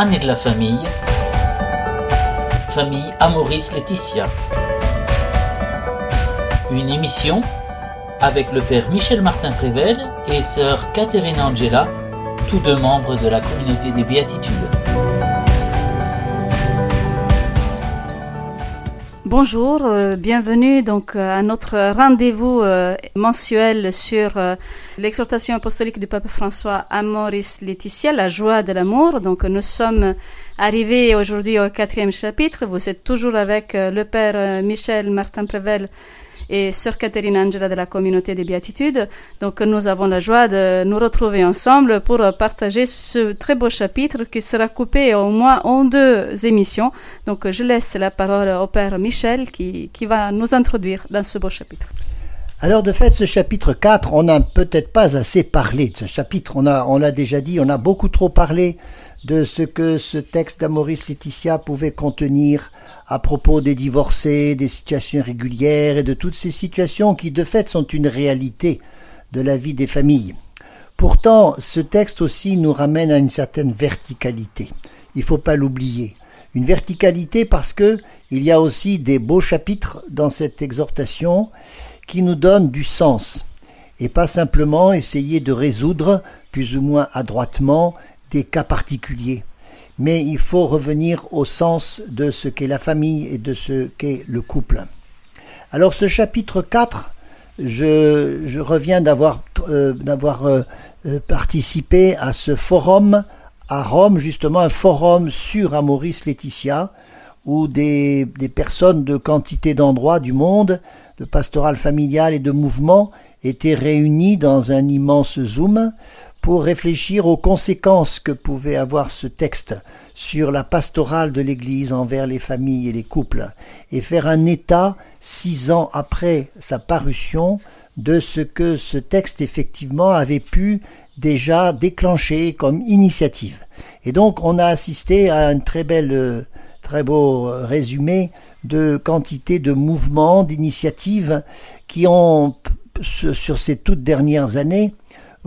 Année de la famille, famille Amoris Laetitia. Une émission avec le père Michel Martin Prével et sœur Catherine Angela, tous deux membres de la communauté des béatitudes. Bonjour, euh, bienvenue donc euh, à notre rendez-vous euh, mensuel sur l'exhortation apostolique du pape François Amoris Laetitia, la joie de l'amour. Donc nous sommes arrivés aujourd'hui au quatrième chapitre. Vous êtes toujours avec le père Michel Martin Prével et sœur Catherine Angela de la communauté des béatitudes. Donc nous avons la joie de nous retrouver ensemble pour partager ce très beau chapitre qui sera coupé au moins en deux émissions. Donc je laisse la parole au père Michel qui, qui va nous introduire dans ce beau chapitre. Alors de fait, ce chapitre 4, on n'a peut-être pas assez parlé de ce chapitre. On on l'a déjà dit, on a beaucoup trop parlé de ce que ce texte d'Amoris Laetitia pouvait contenir à propos des divorcés, des situations régulières et de toutes ces situations qui de fait sont une réalité de la vie des familles. Pourtant, ce texte aussi nous ramène à une certaine verticalité. Il faut pas l'oublier. Une verticalité parce que il y a aussi des beaux chapitres dans cette exhortation qui nous donnent du sens et pas simplement essayer de résoudre plus ou moins adroitement des cas particuliers. Mais il faut revenir au sens de ce qu'est la famille et de ce qu'est le couple. Alors ce chapitre 4, je, reviens d'avoir euh, euh, euh, participé à ce forum à Rome, justement un forum sur Amoris Laetitia, où des, des personnes de quantité d'endroits du monde, de pastoral familial et de mouvement, étaient réunies dans un immense Zoom pour réfléchir aux conséquences que pouvait avoir ce texte sur la pastorale de l'Église envers les familles et les couples, et faire un état, six ans après sa parution, de ce que ce texte effectivement avait pu déjà déclencher comme initiative. Et donc on a assisté à un très bel, très beau résumé de quantité de mouvements, d'initiatives qui ont, sur ces toutes dernières années,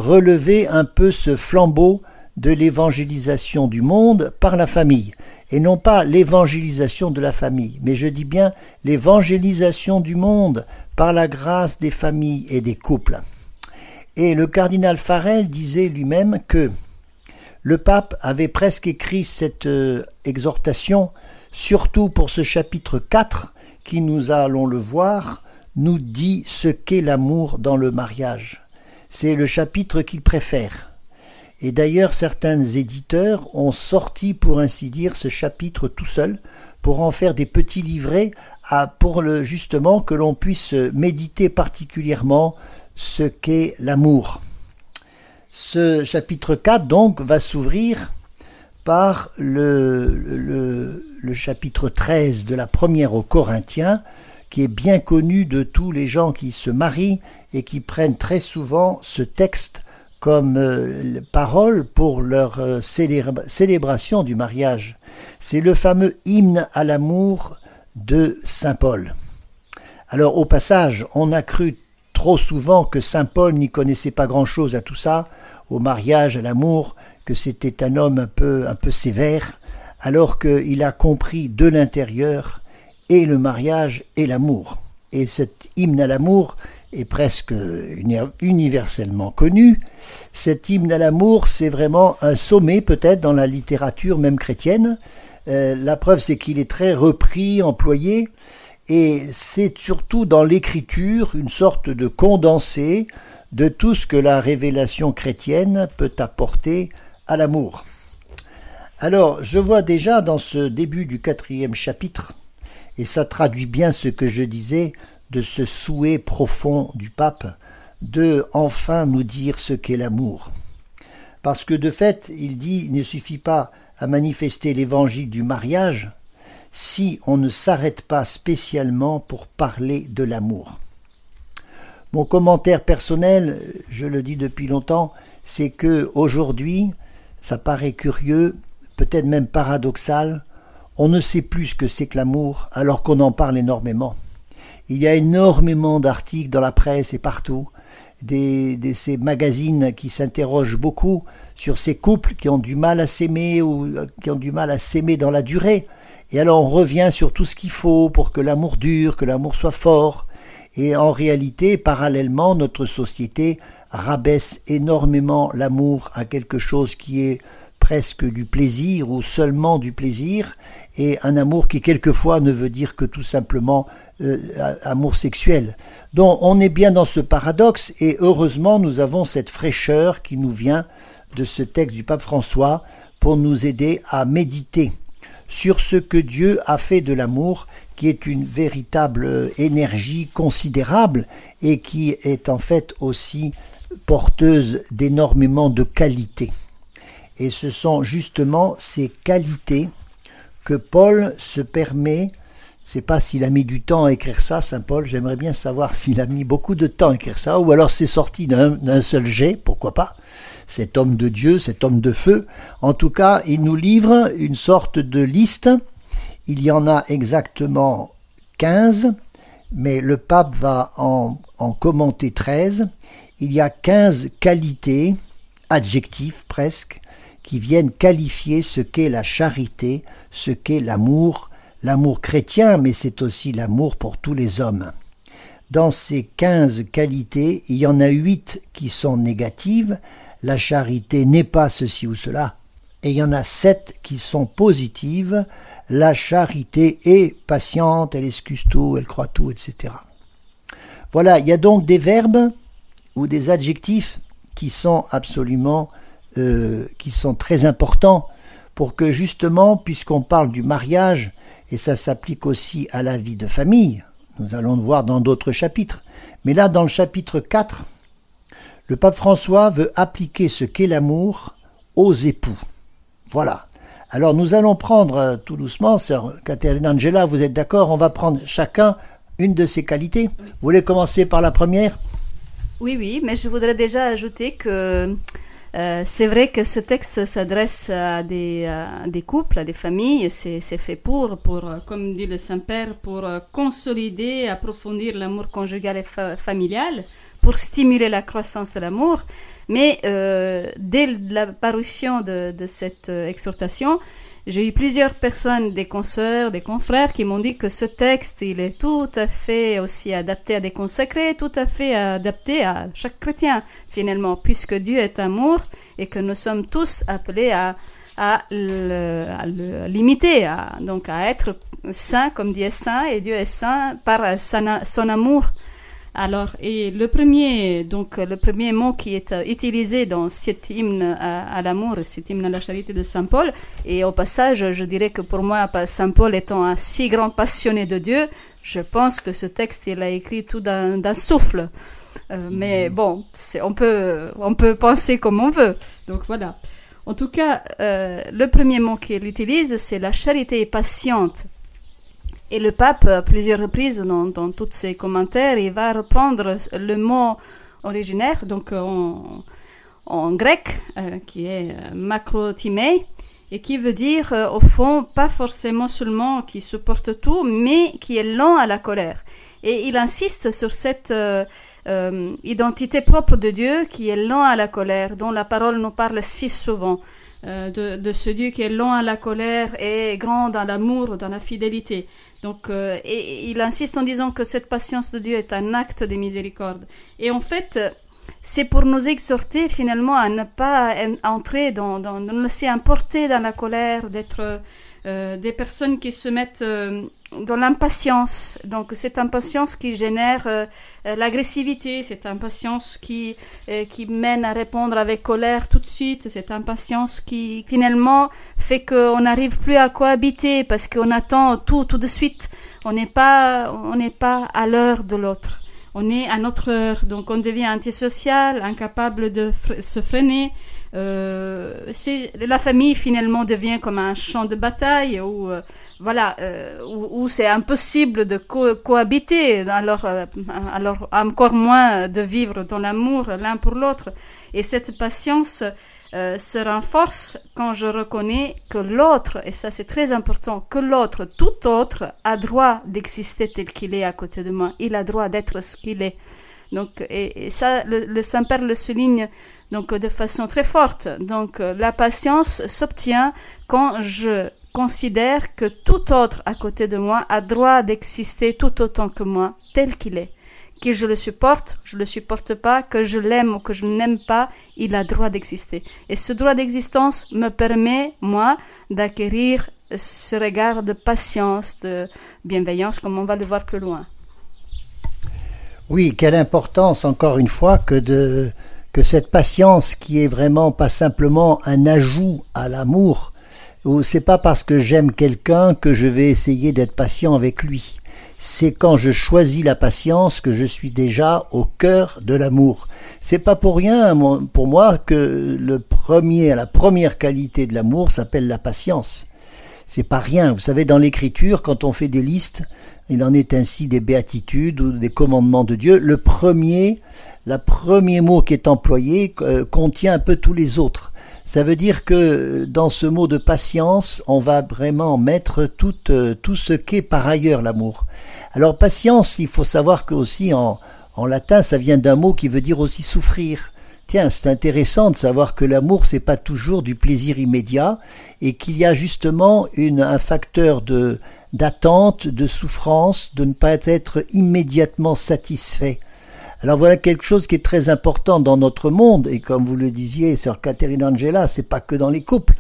relevé un peu ce flambeau de l'évangélisation du monde par la famille, et non pas l'évangélisation de la famille, mais je dis bien l'évangélisation du monde par la grâce des familles et des couples. Et le cardinal Farel disait lui-même que le pape avait presque écrit cette euh, exhortation, surtout pour ce chapitre 4, qui, nous allons le voir, nous dit ce qu'est l'amour dans le mariage. C'est le chapitre qu'il préfère. Et d'ailleurs, certains éditeurs ont sorti, pour ainsi dire, ce chapitre tout seul, pour en faire des petits livrets, pour le, justement que l'on puisse méditer particulièrement ce qu'est l'amour. Ce chapitre 4, donc, va s'ouvrir par le, chapitre 13 de la première aux Corinthiens, qui est bien connu de tous les gens qui se marient et qui prennent très souvent ce texte comme euh, parole pour leur euh, célébra célébration du mariage. C'est le fameux hymne à l'amour de Saint Paul. Alors au passage, on a cru trop souvent que Saint Paul n'y connaissait pas grand-chose à tout ça, au mariage, à l'amour, que c'était un homme un peu, un peu sévère, alors qu'il a compris de l'intérieur et le mariage et l'amour. Et cet hymne à l'amour est presque universellement connu. Cet hymne à l'amour, c'est vraiment un sommet peut-être dans la littérature même chrétienne. Euh, la preuve, c'est qu'il est très repris, employé, et c'est surtout dans l'écriture une sorte de condensé de tout ce que la révélation chrétienne peut apporter à l'amour. Alors, je vois déjà dans ce début du quatrième chapitre, et ça traduit bien ce que je disais de ce souhait profond du pape de enfin nous dire ce qu'est l'amour. Parce que de fait, il dit, il ne suffit pas à manifester l'évangile du mariage si on ne s'arrête pas spécialement pour parler de l'amour. Mon commentaire personnel, je le dis depuis longtemps, c'est que aujourd'hui, ça paraît curieux, peut-être même paradoxal, on ne sait plus ce que c'est que l'amour alors qu'on en parle énormément. Il y a énormément d'articles dans la presse et partout, des, de ces magazines qui s'interrogent beaucoup sur ces couples qui ont du mal à s'aimer ou euh, qui ont du mal à s'aimer dans la durée. Et alors on revient sur tout ce qu'il faut pour que l'amour dure, que l'amour soit fort. Et en réalité, parallèlement, notre société rabaisse énormément l'amour à quelque chose qui est presque du plaisir ou seulement du plaisir, et un amour qui quelquefois ne veut dire que tout simplement euh, amour sexuel. Donc on est bien dans ce paradoxe, et heureusement nous avons cette fraîcheur qui nous vient de ce texte du pape François pour nous aider à méditer sur ce que Dieu a fait de l'amour, qui est une véritable énergie considérable et qui est en fait aussi porteuse d'énormément de qualités. Et ce sont justement ces qualités que Paul se permet, sais pas s'il a mis du temps à écrire ça, Saint Paul, j'aimerais bien savoir s'il a mis beaucoup de temps à écrire ça, ou alors c'est sorti d'un seul jet, pourquoi pas, cet homme de Dieu, cet homme de feu. En tout cas, il nous livre une sorte de liste, il y en a exactement 15, mais le pape va en, en commenter 13. Il y a 15 qualités, adjectifs presque, qui viennent qualifier ce qu'est la charité, ce qu'est l'amour, l'amour chrétien, mais c'est aussi l'amour pour tous les hommes. Dans ces quinze qualités, il y en a huit qui sont négatives, la charité n'est pas ceci ou cela, et il y en a sept qui sont positives, la charité est patiente, elle excuse tout, elle croit tout, etc. Voilà, il y a donc des verbes ou des adjectifs qui sont absolument euh, qui sont très importants pour que justement, puisqu'on parle du mariage, et ça s'applique aussi à la vie de famille, nous allons le voir dans d'autres chapitres, mais là dans le chapitre 4, le pape François veut appliquer ce qu'est l'amour aux époux. Voilà. Alors nous allons prendre euh, tout doucement, sœur Catherine Angela, vous êtes d'accord On va prendre chacun une de ces qualités. Vous voulez commencer par la première? Oui, oui, mais je voudrais déjà ajouter que euh, c'est vrai que ce texte s'adresse à des, couples, à des familles. C'est fait pour, pour, comme dit le Saint-Père, pour consolider, approfondir l'amour conjugal et familial, pour stimuler la croissance de l'amour. Mais euh, dès la parution de cette exhortation, j'ai eu plusieurs personnes, des consoeurs, des confrères, qui m'ont dit que ce texte, il est tout à fait aussi adapté à des consacrés, tout à fait adapté à chaque chrétien, finalement, puisque Dieu est amour et que nous sommes tous appelés à, à, limiter, à, donc à être saint comme Dieu est saint, et Dieu est saint par son amour alors, et le premier, donc, le premier mot qui est euh, utilisé dans cet hymne à, l'amour, cet hymne à la charité de Saint Paul, et au passage, je dirais que pour moi, Saint Paul étant un si grand passionné de Dieu, je pense que ce texte, il a écrit tout d'un souffle. Euh, mais mm. bon, on peut, on peut penser comme on veut. Donc voilà. En tout cas, euh, le premier mot qu'il utilise, c'est la charité patiente. Et le pape, à plusieurs reprises dans, dans tous ses commentaires, il va reprendre le mot originaire, donc en, grec, euh, qui est euh, macrotimé, et qui veut dire, euh, au fond, pas forcément seulement qui supporte tout, mais qui est lent à la colère. Et il insiste sur cette identité propre de Dieu qui est lent à la colère, dont la parole nous parle si souvent. de, ce Dieu qui est lent à la colère et grand dans l'amour, dans la fidélité. Donc, euh, et, il insiste en disant que cette patience de Dieu est un acte de miséricorde. Et en fait, c'est pour nous exhorter finalement à ne pas entrer dans, dans, nous laisser importer dans la colère, d'être euh, des personnes qui se mettent euh, dans l'impatience. Donc cette impatience qui génère euh, l'agressivité, cette impatience qui, qui mène à répondre avec colère tout de suite, cette impatience qui finalement fait qu'on n'arrive plus à cohabiter parce qu'on attend tout tout de suite. On n'est pas, on n'est pas à l'heure de l'autre. On est à notre heure, donc on devient antisocial, incapable de se freiner, euh, la famille finalement devient comme un champ de bataille où euh, voilà euh, où, c'est impossible de cohabiter alors alors encore moins de vivre dans l'amour l'un pour l'autre et cette patience se renforce quand je reconnais que l'autre, et ça c'est très important, que l'autre, tout autre, a droit d'exister tel qu'il est à côté de moi. Il a droit d'être ce qu'il est. Donc, et, ça, le, Saint-Père le souligne donc de façon très forte. Donc, la patience s'obtient quand je considère que tout autre à côté de moi a droit d'exister tout autant que moi, tel qu'il est. Que je le supporte, je le supporte pas, que je l'aime ou que je n'aime pas, il a droit d'exister. Et ce droit d'existence me permet, moi, d'acquérir ce regard de patience, de bienveillance, comme on va le voir plus loin. Oui, quelle importance, encore une fois, que de que cette patience qui est vraiment pas simplement un ajout à l'amour, ou c'est pas parce que j'aime quelqu'un que je vais essayer d'être patient avec lui. C'est quand je choisis la patience que je suis déjà au cœur de l'amour. C'est pas pour rien pour moi que le premier, la première qualité de l'amour s'appelle la patience. C'est pas rien. Vous savez, dans l'écriture, quand on fait des listes, il en est ainsi des béatitudes ou des commandements de Dieu. Le premier, le premier mot qui est employé euh, contient un peu tous les autres. Ça veut dire que dans ce mot de patience, on va vraiment mettre tout, euh, tout ce qu'est par ailleurs l'amour. Alors patience, il faut savoir que aussi en, en latin, ça vient d'un mot qui veut dire aussi souffrir. Tiens, c'est intéressant de savoir que l'amour, c'est pas toujours du plaisir immédiat et qu'il y a justement une, un facteur de, d'attente, de souffrance, de ne pas être immédiatement satisfait. Alors voilà quelque chose qui est très important dans notre monde, et comme vous le disiez, sœur Catherine Angela, c'est pas que dans les couples,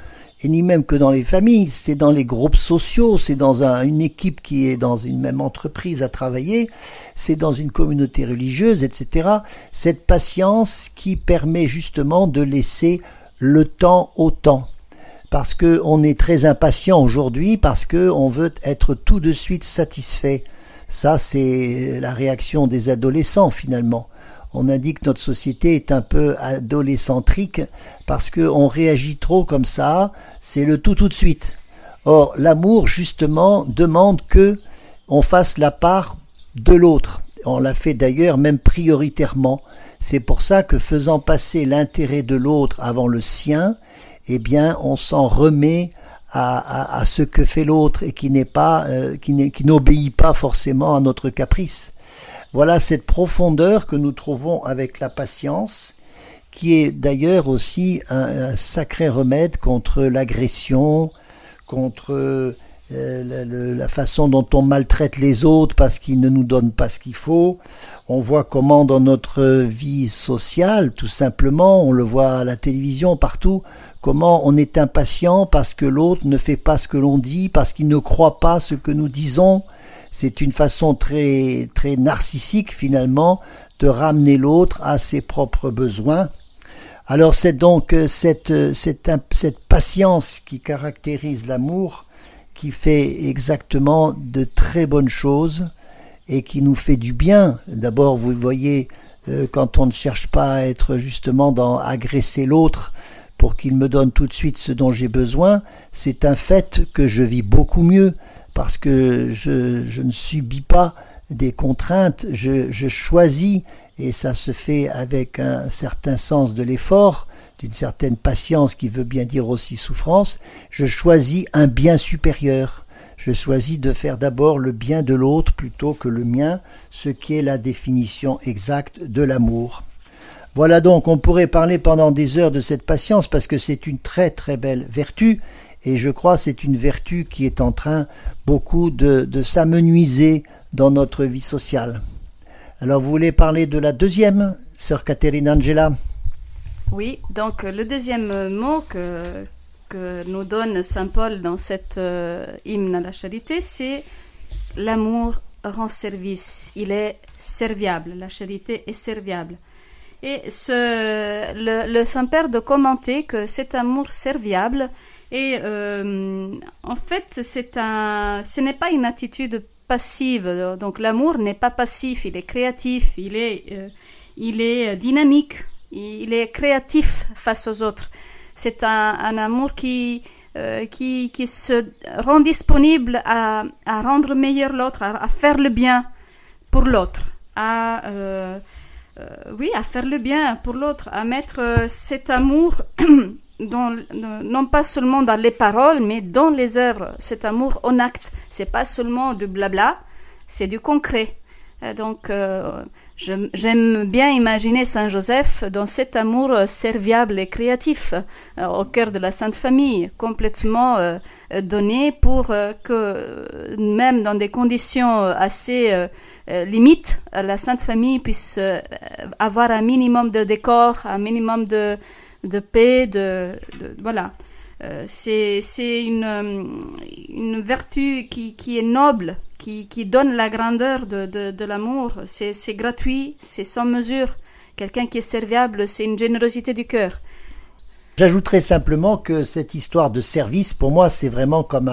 et ni même que dans les familles, c'est dans les groupes sociaux, c'est dans une équipe qui est dans une même entreprise à travailler, c'est dans une communauté religieuse, etc. Cette patience qui permet justement de laisser le temps au temps. Parce qu'on est très impatient aujourd'hui, parce qu'on veut être tout de suite satisfait. Ça, c'est la réaction des adolescents finalement on dit que notre société est un peu adolescentrique parce qu'on réagit trop comme ça, c'est le tout tout de suite. Or, l'amour, justement, demande que on fasse la part de l'autre. On l'a fait d'ailleurs même prioritairement. C'est pour ça que faisant passer l'intérêt de l'autre avant le sien, eh bien, on s'en remet à, ce que fait l'autre et qui n'est pas, euh, qui n'obéit pas forcément à notre caprice. Voilà cette profondeur que nous trouvons avec la patience, qui est d'ailleurs aussi un, sacré remède contre l'agression, contre euh, la, façon dont on maltraite les autres parce qu'ils ne nous donnent pas ce qu'il faut. On voit comment dans notre vie sociale, tout simplement, on le voit à la télévision partout, comment on est impatient parce que l'autre ne fait pas ce que l'on dit, parce qu'il ne croit pas ce que nous disons? C'est une façon très, très narcissique finalement de ramener l'autre à ses propres besoins. Alors c'est donc euh, cette, euh, cette, cette patience qui caractérise l'amour qui fait exactement de très bonnes choses et qui nous fait du bien. D'abord, vous voyez, euh, quand on ne cherche pas à être justement dans agresser l'autre pour qu'il me donne tout de suite ce dont j'ai besoin, c'est un fait que je vis beaucoup mieux parce que je, ne subis pas des contraintes, je, choisis, et ça se fait avec un certain sens de l'effort, d'une certaine patience qui veut bien dire aussi souffrance, je choisis un bien supérieur. Je choisis de faire d'abord le bien de l'autre plutôt que le mien, ce qui est la définition exacte de l'amour. Voilà donc, on pourrait parler pendant des heures de cette patience parce que c'est une très très belle vertu et je crois c'est une vertu qui est en train beaucoup de, s'amenuiser dans notre vie sociale. Alors vous voulez parler de la deuxième, sœur Catherine Angela? Oui, donc le deuxième mot que, nous donne Saint Paul dans cette euh, hymne à la charité, c'est l'amour rend service, il est serviable, la charité est serviable. Et le, Saint-Père de commenter que cet amour serviable et euh, en fait, c'est un, ce n'est pas une attitude passive. Donc l'amour n'est pas passif, il est créatif, il est, euh, il est dynamique, il est créatif face aux autres. C'est un, un, amour qui, euh, qui, qui, se rend disponible à, à rendre meilleur l'autre, à, à, faire le bien pour l'autre, à oui, à faire le bien pour l'autre, à mettre cet amour non pas seulement dans les paroles, mais dans les œuvres. Cet amour en acte, c'est pas seulement du blabla, c'est du concret. Euh, donc, euh, j'aime bien imaginer Saint Joseph dans cet amour serviable et créatif euh, au cœur de la Sainte Famille, complètement donné pour que même dans des conditions assez limites, la Sainte Famille puisse avoir un minimum de décor, un minimum de, de paix, de, voilà. c'est une, une vertu qui, qui est noble qui, donne la grandeur de, l'amour. C'est gratuit, c'est sans mesure. Quelqu'un qui est serviable, c'est une générosité du cœur. J'ajouterais simplement que cette histoire de service, pour moi, c'est vraiment comme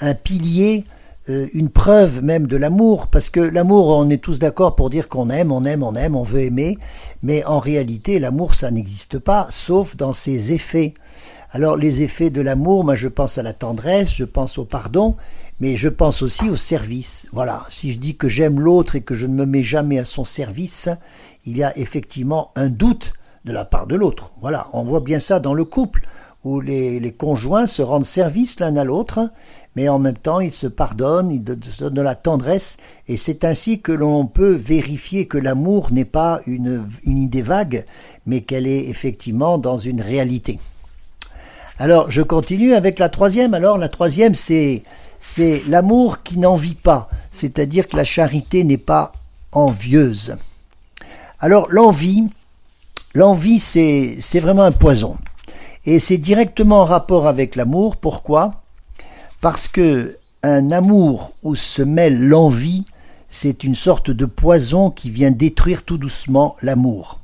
un, pilier, euh, une preuve même de l'amour, parce que l'amour, on est tous d'accord pour dire qu'on aime, on aime, on aime, on veut aimer, mais en réalité, l'amour, ça n'existe pas, sauf dans ses effets. Alors les effets de l'amour, moi je pense à la tendresse, je pense au pardon, mais je pense aussi au service. Voilà, si je dis que j'aime l'autre et que je ne me mets jamais à son service, il y a effectivement un doute de la part de l'autre. Voilà, on voit bien ça dans le couple, où les, conjoints se rendent service l'un à l'autre, mais en même temps ils se pardonnent, ils se donnent de la tendresse, et c'est ainsi que l'on peut vérifier que l'amour n'est pas une, une idée vague, mais qu'elle est effectivement dans une réalité. Alors je continue avec la troisième. Alors la troisième c'est c'est l'amour qui n'envie pas, c'est-à-dire que la charité n'est pas envieuse. Alors l'envie, l'envie c'est, vraiment un poison. Et c'est directement en rapport avec l'amour. Pourquoi? Parce que un amour où se mêle l'envie, c'est une sorte de poison qui vient détruire tout doucement l'amour.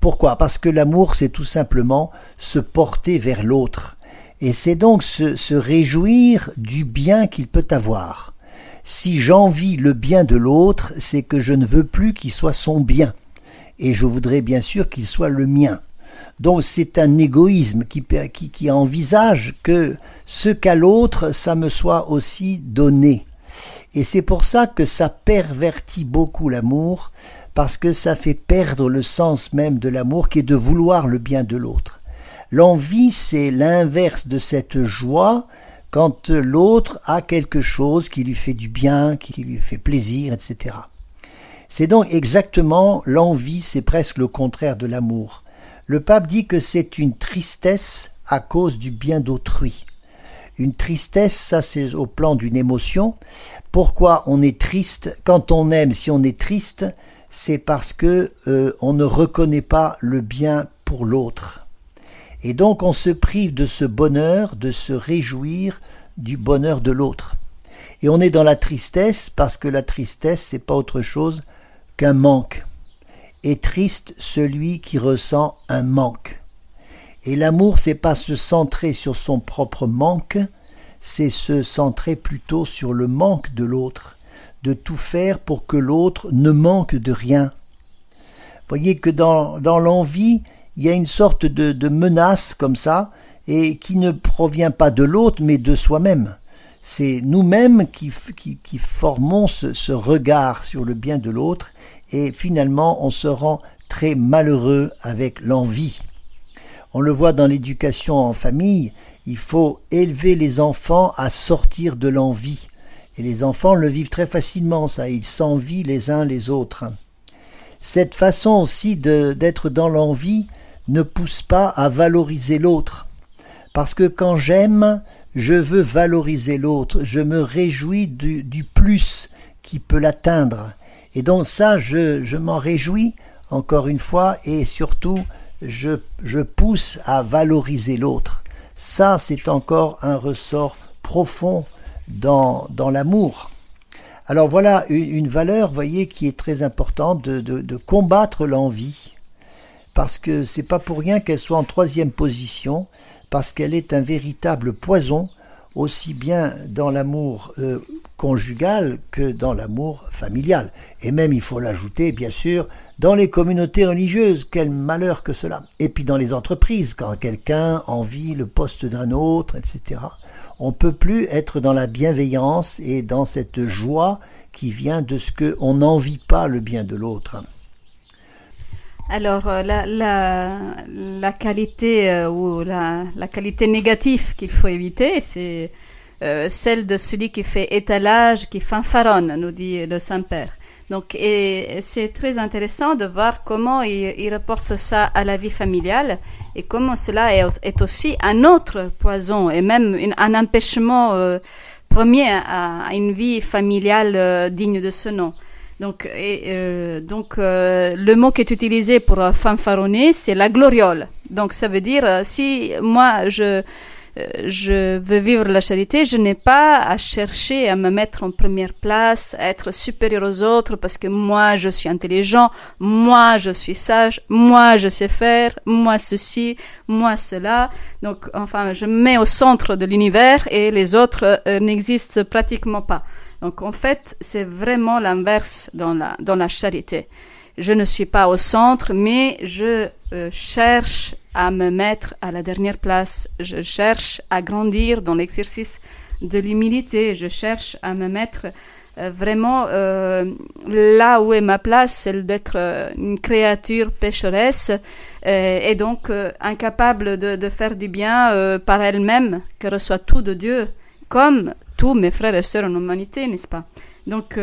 Pourquoi? Parce que l'amour, c'est tout simplement se porter vers l'autre. Et c'est donc se, réjouir du bien qu'il peut avoir. Si j'envie le bien de l'autre, c'est que je ne veux plus qu'il soit son bien. Et je voudrais bien sûr qu'il soit le mien. Donc c'est un égoïsme qui, envisage que ce qu'a l'autre, ça me soit aussi donné. Et c'est pour ça que ça pervertit beaucoup l'amour, parce que ça fait perdre le sens même de l'amour qui est de vouloir le bien de l'autre. L'envie, c'est l'inverse de cette joie quand l'autre a quelque chose qui lui fait du bien, qui lui fait plaisir, etc. C'est donc exactement l'envie, c'est presque le contraire de l'amour. Le pape dit que c'est une tristesse à cause du bien d'autrui. Une tristesse, ça c'est au plan d'une émotion. Pourquoi on est triste Quand on aime, si on est triste, c'est parce que euh, on ne reconnaît pas le bien pour l'autre. Et donc on se prive de ce bonheur, de se réjouir du bonheur de l'autre. Et on est dans la tristesse parce que la tristesse, c'est pas autre chose qu'un manque. Et triste celui qui ressent un manque. Et l'amour, c'est pas se centrer sur son propre manque, c'est se centrer plutôt sur le manque de l'autre, de tout faire pour que l'autre ne manque de rien. Voyez que dans l'envie, il y a une sorte de, menace comme ça, et qui ne provient pas de l'autre, mais de soi-même. C'est nous-mêmes qui, formons ce, ce regard sur le bien de l'autre, et finalement on se rend très malheureux avec l'envie. On le voit dans l'éducation en famille, il faut élever les enfants à sortir de l'envie. Et les enfants le vivent très facilement, ça, ils s'envient les uns les autres. Cette façon aussi d'être dans l'envie, ne pousse pas à valoriser l'autre. Parce que quand j'aime, je veux valoriser l'autre, je me réjouis du, plus qui peut l'atteindre. Et donc ça, je, m'en réjouis, encore une fois, et surtout, je, pousse à valoriser l'autre. Ça, c'est encore un ressort profond dans, l'amour. Alors voilà une, valeur, voyez, qui est très importante de combattre l'envie parce que c'est pas pour rien qu'elle soit en troisième position, parce qu'elle est un véritable poison, aussi bien dans l'amour euh, conjugal que dans l'amour familial. Et même, il faut l'ajouter, bien sûr, dans les communautés religieuses. Quel malheur que cela. Et puis dans les entreprises, quand quelqu'un envie le poste d'un autre, etc. On peut plus être dans la bienveillance et dans cette joie qui vient de ce qu'on n'envie pas le bien de l'autre. Alors, euh, la, la, qualité euh, ou la, qualité négative qu'il faut éviter, c'est euh, celle de celui qui fait étalage, qui fanfaronne, nous dit le Saint-Père. Donc, et c'est très intéressant de voir comment il, il, reporte ça à la vie familiale et comment cela est, est aussi un autre poison et même un empêchement premier à, une vie familiale digne de ce nom. Donc, et, euh, donc euh, le mot qui est utilisé pour fanfaronner, c'est la gloriole. Donc, ça veut dire, euh, si moi, je, je veux vivre la charité, je n'ai pas à chercher à me mettre en première place, à être supérieur aux autres parce que moi je suis intelligent, moi je suis sage, moi je sais faire, moi ceci, moi cela. Donc enfin, je me mets au centre de l'univers et les autres euh, n'existent pratiquement pas. Donc en fait, c'est vraiment l'inverse dans la, dans la charité. Je ne suis pas au centre, mais je euh, cherche à me mettre à la dernière place. Je cherche à grandir dans l'exercice de l'humilité. Je cherche à me mettre euh, vraiment euh, là où est ma place, celle d'être une créature pécheresse et donc incapable de, de, faire du bien par elle-même, qui reçoit tout de Dieu, comme tous mes frères et sœurs en humanité, n'est-ce pas? Donc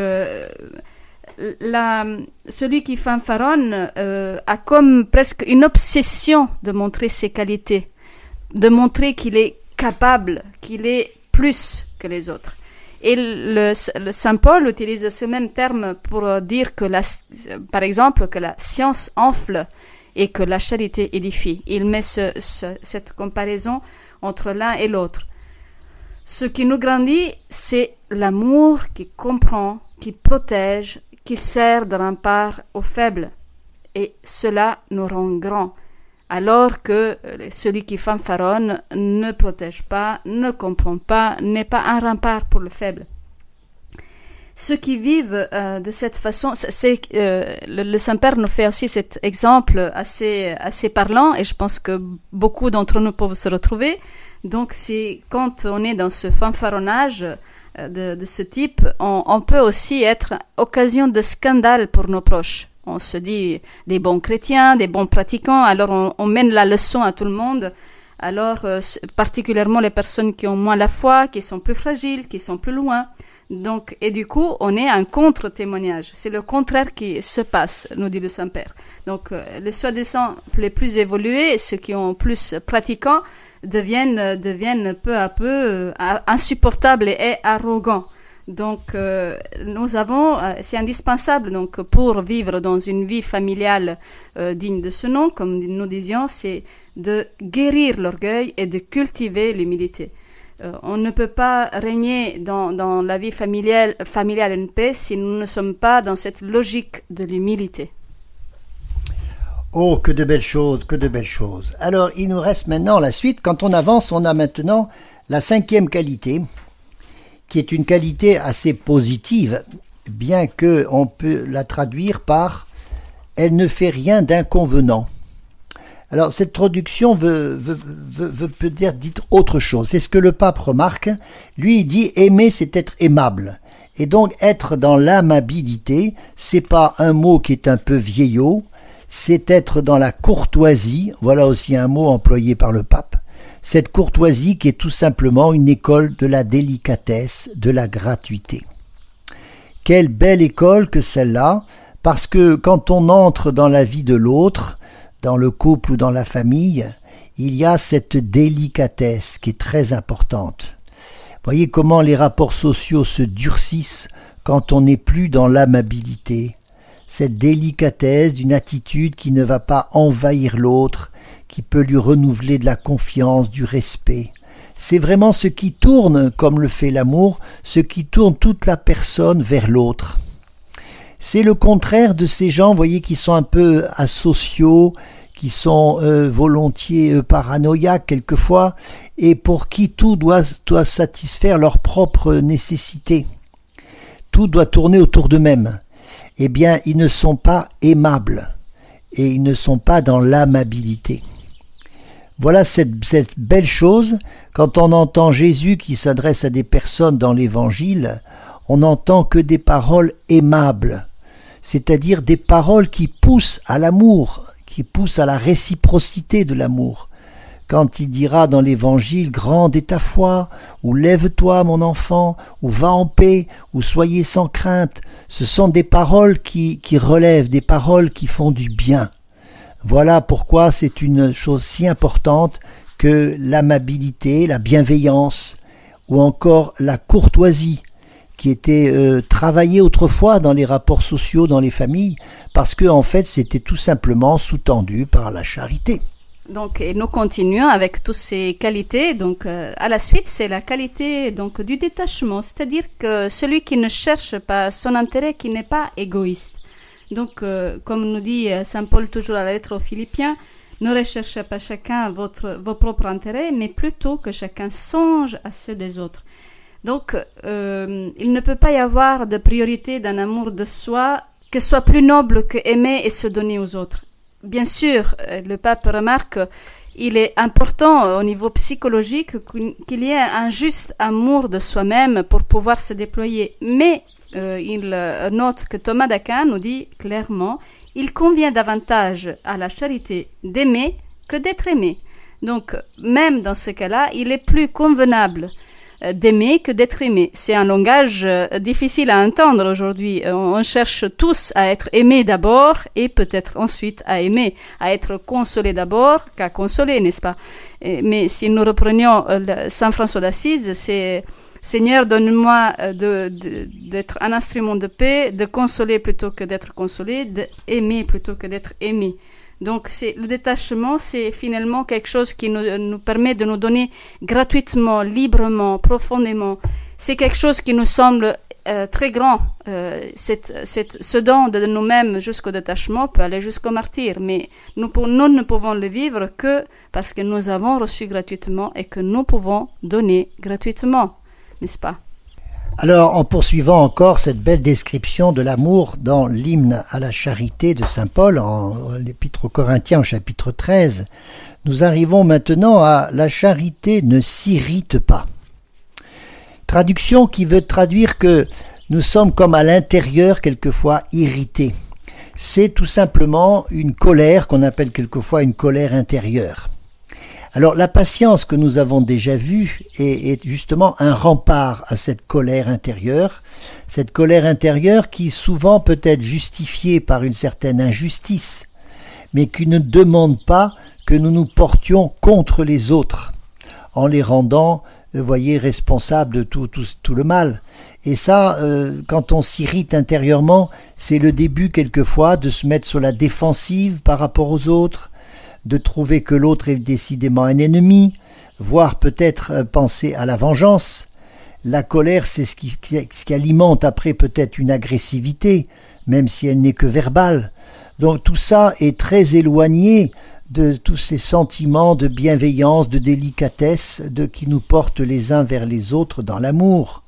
la, celui qui fanfaronne euh, a comme presque une obsession de montrer ses qualités, de montrer qu'il est capable, qu'il est plus que les autres. Et Saint Paul utilise ce même terme pour dire que, par exemple, que la science enfle et que la charité édifie. Il met ce, ce, cette comparaison entre l'un et l'autre. Ce qui nous grandit, c'est l'amour qui comprend, qui protège, qui sert de rempart aux faibles, et cela nous rend grands, alors que celui qui fanfaronne ne protège pas, ne comprend pas, n'est pas un rempart pour le faible. Ceux qui vivent euh, de cette façon, c'est euh, le, le Saint-Père nous fait aussi cet exemple assez assez parlant, et je pense que beaucoup d'entre nous peuvent se retrouver. Donc, quand on est dans ce fanfaronnage, de, de, ce type, on, peut aussi être occasion de scandale pour nos proches. On se dit des bons chrétiens, des bons pratiquants, alors on, on mène la leçon à tout le monde. Alors, euh, particulièrement les personnes qui ont moins la foi, qui sont plus fragiles, qui sont plus loin. Donc, et du coup, on est un contre-témoignage. C'est le contraire qui se passe, nous dit le Saint-Père. Donc, euh, les soi-disant les plus évolués, ceux qui ont plus pratiquants, deviennent, deviennent peu à peu euh, insupportables et arrogants. Donc, euh, nous avons, euh, c'est indispensable donc pour vivre dans une vie familiale euh, digne de ce nom, comme nous disions, c'est de guérir l'orgueil et de cultiver l'humilité. Euh, on ne peut pas régner dans, dans la vie familiale, familiale une paix si nous ne sommes pas dans cette logique de l'humilité. Oh, que de belles choses, que de belles choses. Alors, il nous reste maintenant la suite. Quand on avance, on a maintenant la cinquième qualité, qui est une qualité assez positive, bien que on peut la traduire par elle ne fait rien d'inconvenant. Alors cette traduction veut, veut, veut, veut peut dire dire autre chose. C'est ce que le pape remarque. Lui il dit aimer c'est être aimable. Et donc être dans l'amabilité, c'est pas un mot qui est un peu vieillot, c'est être dans la courtoisie, voilà aussi un mot employé par le pape, cette courtoisie qui est tout simplement une école de la délicatesse, de la gratuité. Quelle belle école que celle-là, parce que quand on entre dans la vie de l'autre, dans le couple ou dans la famille, il y a cette délicatesse qui est très importante. Voyez comment les rapports sociaux se durcissent quand on n'est plus dans l'amabilité, cette délicatesse d'une attitude qui ne va pas envahir l'autre, qui peut lui renouveler de la confiance, du respect. C'est vraiment ce qui tourne, comme le fait l'amour, ce qui tourne toute la personne vers l'autre. C'est le contraire de ces gens, voyez, qui sont un peu asociaux, qui sont euh, volontiers euh, paranoïaques quelquefois, et pour qui tout doit, doit satisfaire leurs propres nécessités. Tout doit tourner autour d'eux-mêmes eh bien, ils ne sont pas aimables et ils ne sont pas dans l'amabilité. Voilà cette, belle chose. Quand on entend Jésus qui s'adresse à des personnes dans l'Évangile, on n'entend que des paroles aimables, c'est-à-dire des paroles qui poussent à l'amour, qui poussent à la réciprocité de l'amour. Quand il dira dans l'Évangile Grande est ta foi, ou Lève-toi mon enfant, ou Va en paix, ou Soyez sans crainte, ce sont des paroles qui, relèvent, des paroles qui font du bien. Voilà pourquoi c'est une chose si importante que l'amabilité, la bienveillance, ou encore la courtoisie, qui était euh, travaillée autrefois dans les rapports sociaux, dans les familles, parce que en fait c'était tout simplement sous-tendu par la charité. Donc, et nous continuons avec toutes ces qualités. Donc, euh, à la suite, c'est la qualité donc du détachement, c'est-à-dire que celui qui ne cherche pas son intérêt, qui n'est pas égoïste. Donc, euh, comme nous dit euh, saint Paul toujours à la lettre aux Philippiens, ne recherchez pas chacun votre, vos propres intérêts, mais plutôt que chacun songe à ceux des autres. Donc, il ne peut pas y avoir de priorité d'un amour de soi que soit plus noble que aimer et se donner aux autres bien sûr, euh, le pape remarque il est important au niveau psychologique qu'il y ait un juste amour de soi-même pour pouvoir se déployer. Mais euh, il euh, note que Thomas d'Aquin nous dit clairement il convient davantage à la charité d'aimer que d'être aimé. Donc, même dans ce cas-là, il est plus convenable d'aimer que d'être aimé. C'est un langage euh, difficile à entendre aujourd'hui. Euh, on cherche tous à être aimé d'abord et peut-être ensuite à aimer, à être consolé d'abord qu'à consoler, n'est-ce pas? Mais si nous reprenions Saint François d'Assise, c'est Seigneur, donne-moi d'être un instrument de paix, de consoler plutôt que d'être consolé, d'aimer plutôt que d'être aimé. Donc le détachement, c'est finalement quelque chose qui nous, permet de nous donner gratuitement, librement, profondément. C'est quelque chose qui nous semble euh, très grand. Euh, ce don de nous-mêmes jusqu'au détachement peut aller jusqu'au martyr, mais nous, nous ne pouvons le vivre que parce que nous avons reçu gratuitement et que nous pouvons donner gratuitement, n'est-ce pas? Alors, en poursuivant encore cette belle description de l'amour dans l'hymne à la charité de Saint Paul, en l'épître aux Corinthiens au chapitre 13, nous arrivons maintenant à la charité ne s'irrite pas. Traduction qui veut traduire que nous sommes comme à l'intérieur quelquefois irrités. C'est tout simplement une colère qu'on appelle quelquefois une colère intérieure. Alors la patience que nous avons déjà vue est, justement un rempart à cette colère intérieure, cette colère intérieure qui souvent peut être justifiée par une certaine injustice, mais qui ne demande pas que nous nous portions contre les autres, en les rendant, euh, voyez, responsables de tout, tout, le mal. Et ça, euh, quand on s'irrite intérieurement, c'est le début quelquefois de se mettre sur la défensive par rapport aux autres, de trouver que l'autre est décidément un ennemi, voire peut-être euh, penser à la vengeance. La colère, c'est ce qui, ce alimente après peut-être une agressivité, même si elle n'est que verbale. Donc tout ça est très éloigné de tous ces sentiments de bienveillance, de délicatesse, de qui nous portent les uns vers les autres dans l'amour.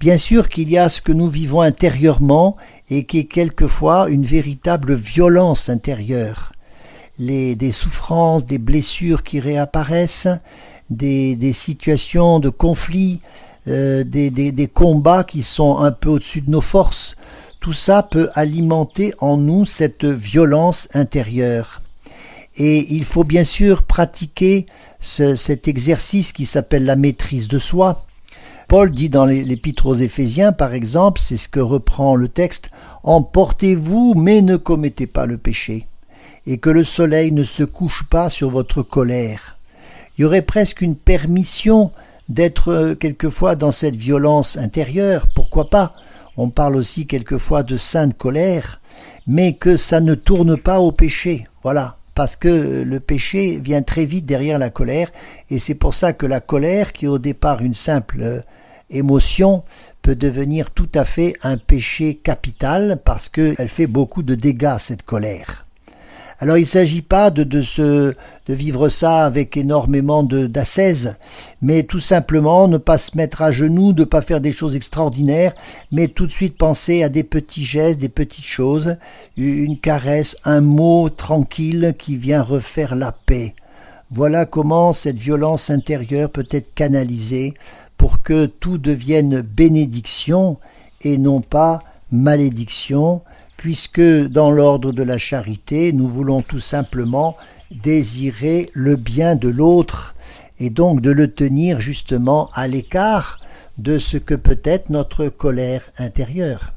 Bien sûr qu'il y a ce que nous vivons intérieurement et qui est quelquefois une véritable violence intérieure des souffrances, des blessures qui réapparaissent, des, situations de conflit, euh, des, des, combats qui sont un peu au-dessus de nos forces. Tout ça peut alimenter en nous cette violence intérieure. Et il faut bien sûr pratiquer cet exercice qui s'appelle la maîtrise de soi. Paul dit dans l'Épître aux Éphésiens, par exemple, c'est ce que reprend le texte, Emportez-vous, mais ne commettez pas le péché et que le soleil ne se couche pas sur votre colère. Il y aurait presque une permission d'être euh, quelquefois dans cette violence intérieure, pourquoi pas On parle aussi quelquefois de sainte colère, mais que ça ne tourne pas au péché. Voilà, parce que le péché vient très vite derrière la colère, et c'est pour ça que la colère, qui est au départ une simple euh, émotion, peut devenir tout à fait un péché capital, parce qu'elle fait beaucoup de dégâts, cette colère. Alors il ne s'agit pas de, se, de vivre ça avec énormément d'assaise, mais tout simplement ne pas se mettre à genoux, ne pas faire des choses extraordinaires, mais tout de suite penser à des petits gestes, des petites choses, une caresse, un mot tranquille qui vient refaire la paix. Voilà comment cette violence intérieure peut être canalisée pour que tout devienne bénédiction et non pas malédiction, puisque dans l'ordre de la charité, nous voulons tout simplement désirer le bien de l'autre et donc de le tenir justement à l'écart de ce que peut être notre colère intérieure.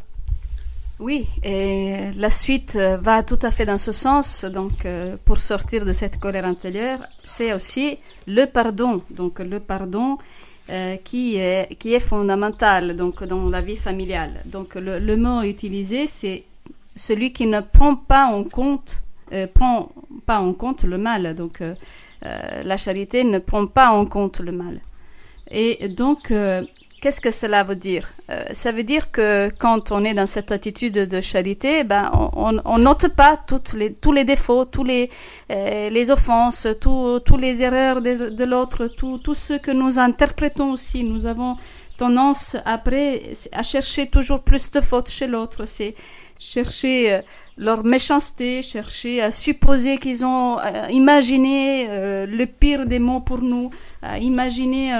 Oui, et la suite euh, va tout à fait dans ce sens. Donc, euh, pour sortir de cette colère intérieure, c'est aussi le pardon. Donc, le pardon euh, qui, est, qui est fondamental donc, dans la vie familiale. Donc, le, mot utilisé, c'est celui qui ne prend pas en compte, prend pas en compte le mal. Donc, la charité ne prend pas en compte le mal. Et donc, Qu'est-ce que cela veut dire? Euh, Ça veut dire que quand on est dans cette attitude de charité, ben, on, note pas toutes tous les défauts, tous les, euh, les offenses, tous les erreurs de, de l'autre, tout, tout ce que nous interprétons aussi. Nous avons tendance après à chercher toujours plus de fautes chez l'autre. C'est chercher euh, leur méchanceté, chercher à supposer qu'ils ont imaginé le pire des mots pour nous, à imaginer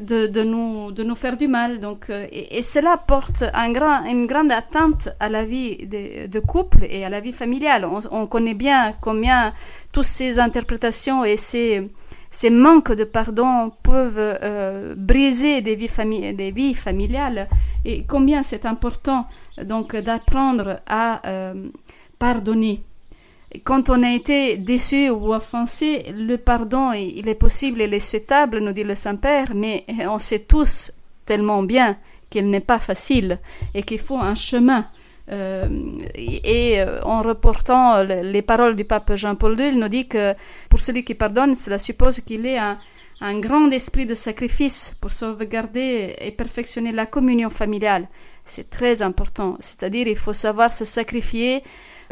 de, nous, de nous faire du mal. Donc, euh, et, cela porte un grand, une grande atteinte à la vie de, couple et à la vie familiale. On, connaît bien combien toutes ces interprétations et ces, ces manques de pardon peuvent euh, briser des vies, des vies familiales et combien c'est important donc d'apprendre à euh, pardonner quand on a été déçu ou offensé, le pardon, il est possible, il est souhaitable, nous dit le Saint-Père, mais on sait tous tellement bien qu'il n'est pas facile et qu'il faut un chemin. Euh, et euh, en reportant les paroles du pape Jean-Paul II, il nous dit que pour celui qui pardonne, cela suppose qu'il ait un, un grand esprit de sacrifice pour sauvegarder et perfectionner la communion familiale. C'est très important, c'est-à-dire il faut savoir se sacrifier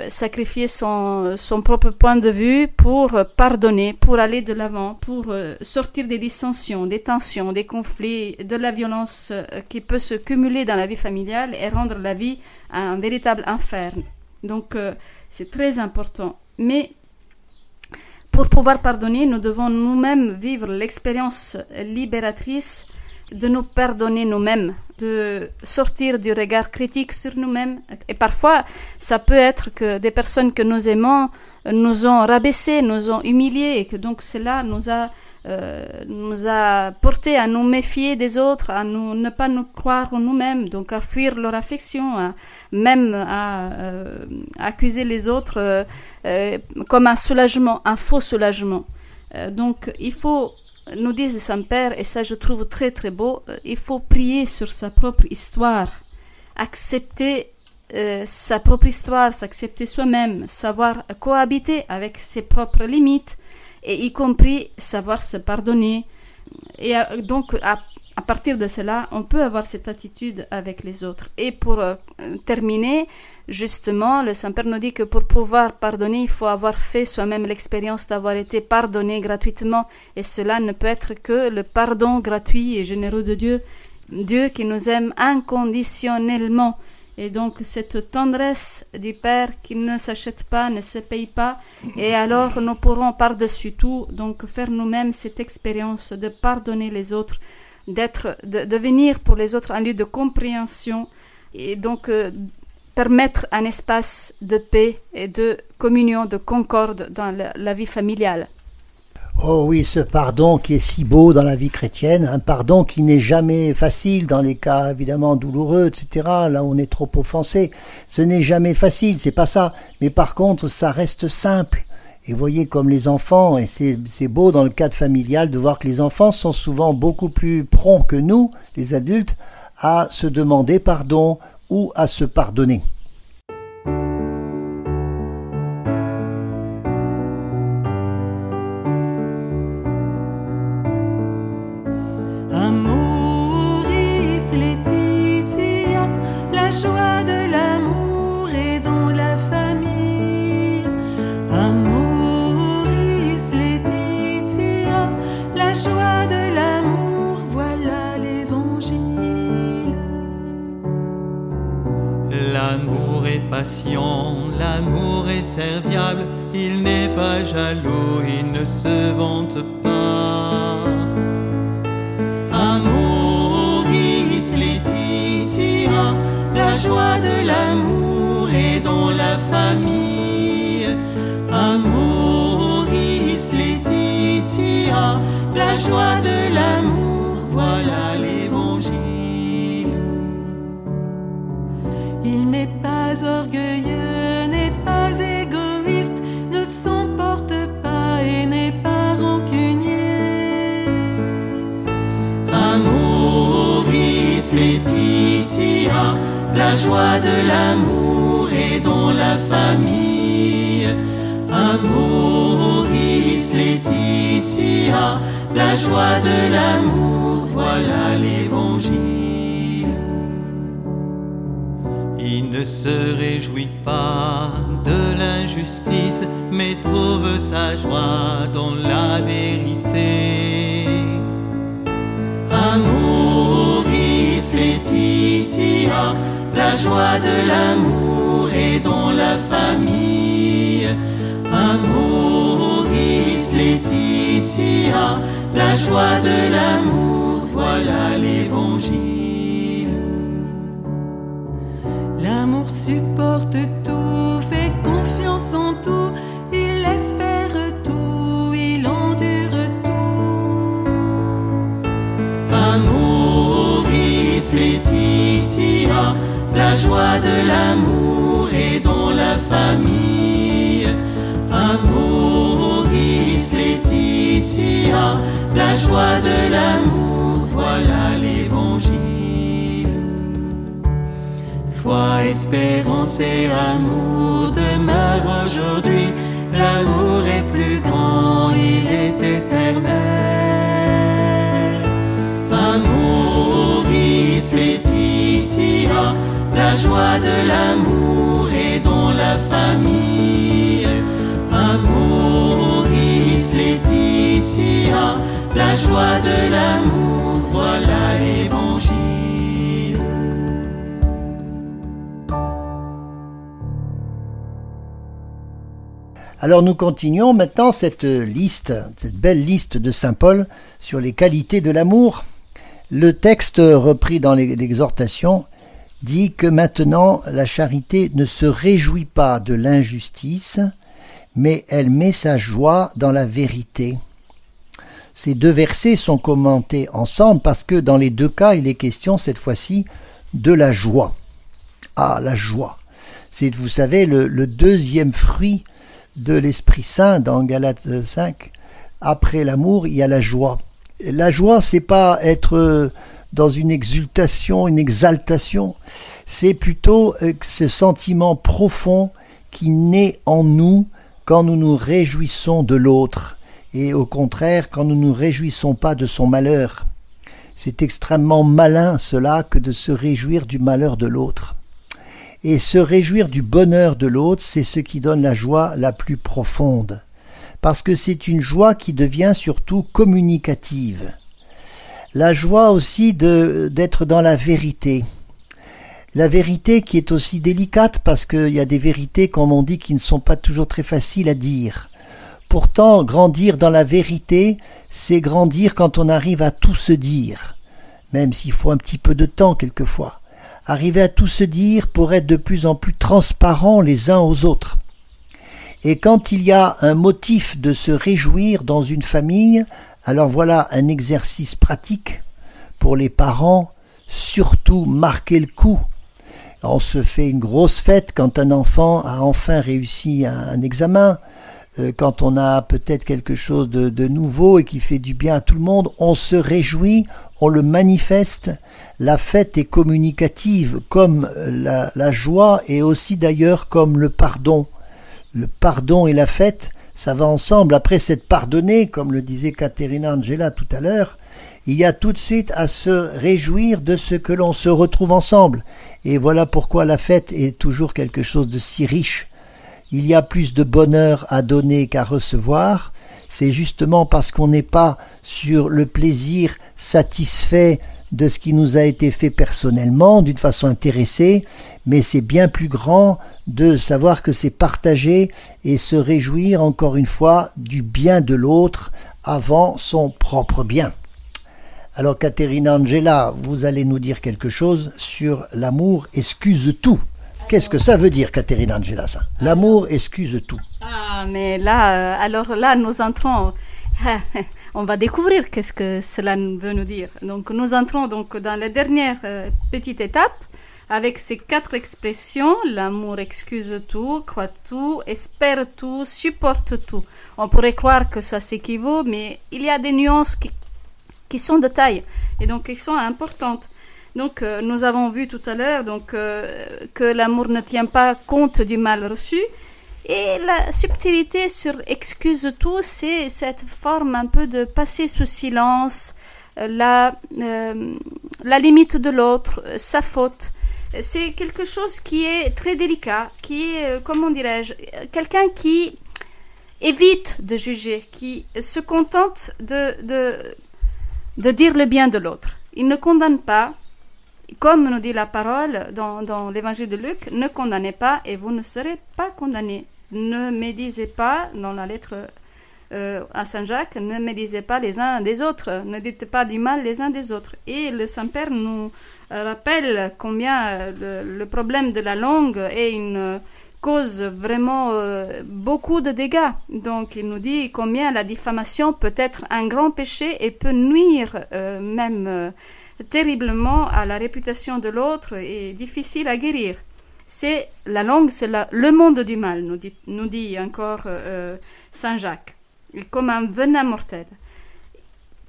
sacrifier son, son propre point de vue pour pardonner, pour aller de l'avant, pour euh, sortir des dissensions, des tensions, des conflits, de la violence euh, qui peut se cumuler dans la vie familiale et rendre la vie un véritable enfer. Donc euh, c'est très important. Mais pour pouvoir pardonner, nous devons nous-mêmes vivre l'expérience libératrice de nous pardonner nous-mêmes, de sortir du regard critique sur nous-mêmes. Et parfois, ça peut être que des personnes que nous aimons nous ont rabaissés, nous ont humiliés, et que donc cela nous a, euh, nous a porté à nous méfier des autres, à ne pas nous croire en nous-mêmes, donc à fuir leur affection, même à euh, accuser les autres euh, comme un soulagement, un faux soulagement. donc il faut nous dit le Saint-Père, et ça je trouve très très beau, euh, il faut prier sur sa propre histoire, accepter euh, sa propre histoire, s'accepter soi-même, savoir cohabiter avec ses propres limites, et y compris savoir se pardonner. Et euh, donc, à, à partir de cela, on peut avoir cette attitude avec les autres. Et pour terminer, Justement, le Saint-Père nous dit que pour pouvoir pardonner, il faut avoir fait soi-même l'expérience d'avoir été pardonné gratuitement. Et cela ne peut être que le pardon gratuit et généreux de Dieu. Dieu qui nous aime inconditionnellement. Et donc cette tendresse du Père qui ne s'achète pas, ne se paye pas. Et alors nous pourrons par-dessus tout donc faire nous-mêmes cette expérience de pardonner les autres, d'être, de devenir pour les autres un lieu de compréhension et donc euh, permettre un espace de paix et de communion, de concorde dans la, vie familiale. Oh oui, ce pardon qui est si beau dans la vie chrétienne, un pardon qui n'est jamais facile dans les cas évidemment douloureux, etc. Là, on est trop offensé. Ce n'est jamais facile, c'est pas ça. Mais par contre, ça reste simple. Et voyez comme les enfants, et c'est beau dans le cadre familial de voir que les enfants sont souvent beaucoup plus prompts que nous, les adultes, à se demander pardon ou à se pardonner. l'amour est serviable, il n'est pas jaloux, il ne se vante pas. Amoris laetitia, la joie de l'amour est dans la famille. Amoris laetitia, la joie de joie de l'amour est dans la famille. Amoris Laetitia, la joie de l'amour, voilà l'évangile. Il ne se réjouit pas de l'injustice, mais trouve sa joie dans la vérité. Amoris Laetitia, la joie de l'amour est dans la famille. Amoris Laetitia, la joie de l'amour, voilà l'évangile. L'amour supporte tout, fait confiance en tout, joie de l'amour est dans la famille. Amoris Laetitia, la joie de l'amour, voilà l'évangile. Foi, espérance et amour demeurent aujourd'hui. L'amour est plus grand, il est éternel. Amoris Laetitia, la joie de l'amour est dans la famille. Amoris Laetitia, la joie de l'amour, voilà l'évangile. Alors nous continuons maintenant cette liste, cette belle liste de Saint Paul sur les qualités de l'amour. Le texte repris dans l'exhortation dit que maintenant la charité ne se réjouit pas de l'injustice, mais elle met sa joie dans la vérité. Ces deux versets sont commentés ensemble parce que dans les deux cas, il est question cette fois-ci de la joie. Ah, la joie. C'est, vous savez, le, deuxième fruit de l'Esprit Saint dans Galates 5. Après l'amour, il y a la joie. La joie, c'est pas être dans une exultation, une exaltation. C'est plutôt ce sentiment profond qui naît en nous quand nous nous réjouissons de l'autre et au contraire quand nous ne nous réjouissons pas de son malheur. C'est extrêmement malin cela que de se réjouir du malheur de l'autre. Et se réjouir du bonheur de l'autre, c'est ce qui donne la joie la plus profonde, parce que c'est une joie qui devient surtout communicative. La joie aussi d'être dans la vérité. La vérité qui est aussi délicate parce qu'il y a des vérités, comme on dit, qui ne sont pas toujours très faciles à dire. Pourtant, grandir dans la vérité, c'est grandir quand on arrive à tout se dire, même s'il faut un petit peu de temps quelquefois. Arriver à tout se dire pour être de plus en plus transparents les uns aux autres. Et quand il y a un motif de se réjouir dans une famille, alors voilà un exercice pratique pour les parents, surtout marquer le coup. On se fait une grosse fête quand un enfant a enfin réussi un examen, quand on a peut-être quelque chose de, nouveau et qui fait du bien à tout le monde, on se réjouit, on le manifeste. La fête est communicative, comme la joie et aussi d'ailleurs comme le pardon. Le pardon et la fête, ça va ensemble. Après s'être pardonné, comme le disait Caterina Angela tout à l'heure, il y a tout de suite à se réjouir de ce que l'on se retrouve ensemble. Et voilà pourquoi la fête est toujours quelque chose de si riche il y a plus de bonheur à donner qu'à recevoir, c'est justement parce qu'on n'est pas sur le plaisir satisfait de ce qui nous a été fait personnellement, d'une façon intéressée, mais c'est bien plus grand de savoir que c'est partagé et se réjouir encore une fois du bien de l'autre avant son propre bien. Alors Caterina Angela, vous allez nous dire quelque chose sur l'amour excuse tout. Qu'est-ce que ça veut dire, Caterina Angela, ça? L'amour excuse tout. Ah, mais là, euh, alors là, nous entrons On va découvrir qu'est-ce que cela veut nous dire. Donc nous entrons donc dans la dernière euh, petite étape avec ces quatre expressions, l'amour excuse tout, croit tout, espère tout, supporte tout. On pourrait croire que ça s'équivaut, mais il y a des nuances qui, qui sont de taille et donc qui sont importantes. Donc euh, nous avons vu tout à l'heure donc euh, que l'amour ne tient pas compte du mal reçu et la subtilité sur excuse tout, c'est cette forme un peu de passer sous silence euh, la, la limite de l'autre, sa faute c'est quelque chose qui est très délicat, qui est, euh, comment dirais-je, quelqu'un qui évite de juger, qui se contente de, de, de dire le bien de l'autre. Il ne condamne pas, comme nous dit la parole dans, dans l'évangile de Luc, ne condamnez pas et vous ne serez pas condamnés. Ne médisez pas dans la lettre euh, à Saint Jacques, ne médisez pas les uns des autres, ne dites pas du mal les uns des autres. Et le Saint-Père nous rappelle combien le, problème de la langue est une cause vraiment euh, beaucoup de dégâts. Donc il nous dit combien la diffamation peut être un grand péché et peut nuire euh, même terriblement à la réputation de l'autre et difficile à guérir. C'est la langue, c'est le monde du mal, nous dit, nous dit encore Saint Jacques, comme un venin mortel.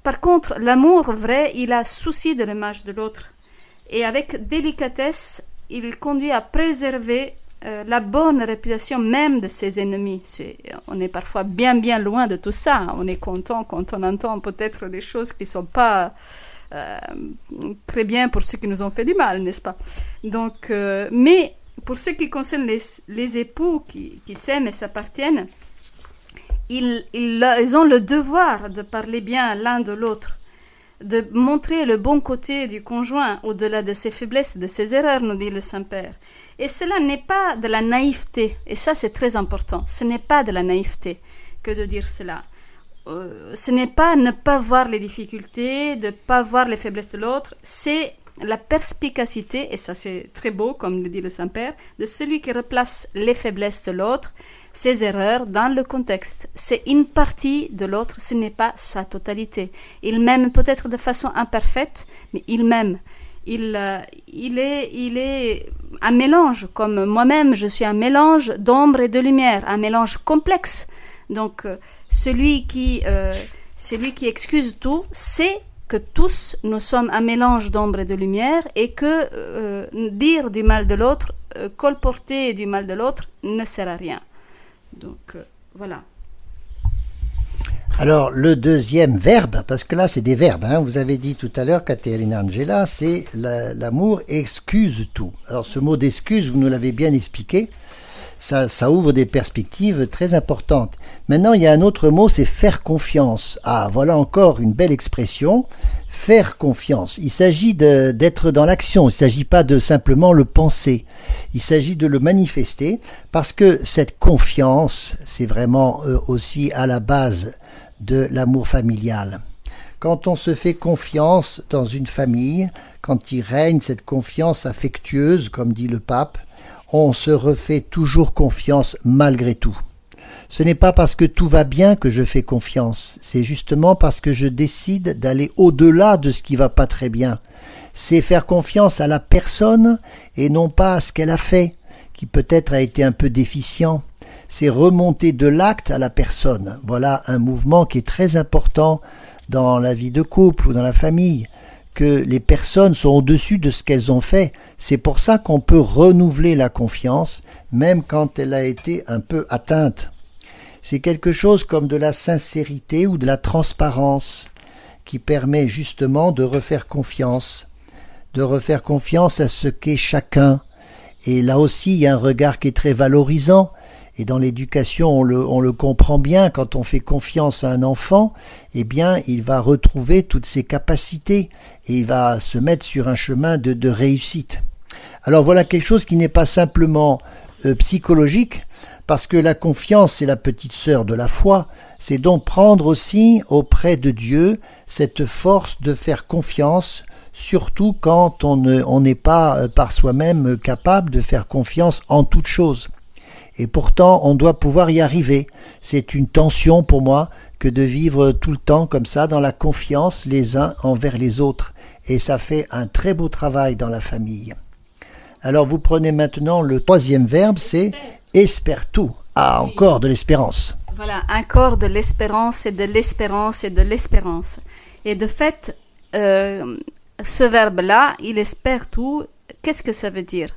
Par contre, l'amour vrai, il a souci de l'image de l'autre et avec délicatesse, il conduit à préserver euh, la bonne réputation même de ses ennemis. on est parfois bien bien loin de tout ça. On est content quand on entend peut-être des choses qui ne sont pas euh, très bien pour ceux qui nous ont fait du mal, n'est-ce pas? Donc, euh, mais pour ce qui concerne les, époux qui, s'aiment et s'appartiennent, ils, ont le devoir de parler bien l'un de l'autre de montrer le bon côté du conjoint au-delà de ses faiblesses, de ses erreurs, nous dit le Saint-Père. Et cela n'est pas de la naïveté, et ça c'est très important, ce n'est pas de la naïveté que de dire cela. Euh, ce n'est pas ne pas voir les difficultés, de ne pas voir les faiblesses de l'autre, c'est la perspicacité, et ça c'est très beau, comme le dit le Saint-Père, de celui qui replace les faiblesses de l'autre, ses erreurs dans le contexte. C'est une partie de l'autre, ce n'est pas sa totalité. Il m'aime peut-être de façon imparfaite, mais il m'aime. Il, euh, il, est, il est un mélange, comme moi-même, je suis un mélange d'ombre et de lumière, un mélange complexe. Donc, euh, celui qui, euh, celui qui excuse tout, c'est que tous nous sommes un mélange d'ombre et de lumière et que euh, dire du mal de l'autre, euh, colporter du mal de l'autre ne sert à rien. Donc euh, voilà. Alors le deuxième verbe, parce que là c'est des verbes, hein, vous avez dit tout à l'heure, Caterina Angela, c'est l'amour excuse tout. Alors ce mot d'excuse, vous nous l'avez bien expliqué, ça, ouvre des perspectives très importantes. Maintenant, il y a un autre mot, c'est faire confiance. Ah, voilà encore une belle expression. Faire confiance. Il s'agit d'être dans l'action. Il ne s'agit pas de simplement le penser. Il s'agit de le manifester parce que cette confiance, c'est vraiment euh, aussi à la base de l'amour familial. Quand on se fait confiance dans une famille, quand il règne cette confiance affectueuse, comme dit le pape, on se refait toujours confiance malgré tout. Ce n'est pas parce que tout va bien que je fais confiance, c'est justement parce que je décide d'aller au-delà de ce qui va pas très bien. C'est faire confiance à la personne et non pas à ce qu'elle a fait, qui peut-être a été un peu déficient. C'est remonter de l'acte à la personne. Voilà un mouvement qui est très important dans la vie de couple ou dans la famille que les personnes sont au-dessus de ce qu'elles ont fait. C'est pour ça qu'on peut renouveler la confiance, même quand elle a été un peu atteinte. C'est quelque chose comme de la sincérité ou de la transparence qui permet justement de refaire confiance, de refaire confiance à ce qu'est chacun. Et là aussi, il y a un regard qui est très valorisant. Et dans l'éducation, on le, comprend bien, quand on fait confiance à un enfant, eh bien, il va retrouver toutes ses capacités et il va se mettre sur un chemin de, réussite. Alors voilà quelque chose qui n'est pas simplement euh, psychologique, parce que la confiance, c'est la petite sœur de la foi, c'est donc prendre aussi auprès de Dieu cette force de faire confiance, surtout quand on n'est pas euh, par soi-même capable de faire confiance en toute chose. Et pourtant, on doit pouvoir y arriver. C'est une tension pour moi que de vivre tout le temps comme ça, dans la confiance les uns envers les autres. Et ça fait un très beau travail dans la famille. Alors vous prenez maintenant le troisième verbe, c'est espère tout. Ah, encore de l'espérance. Voilà, encore de l'espérance et de l'espérance et de l'espérance. Et de fait, euh, ce verbe-là, il espère tout, qu'est-ce que ça veut dire?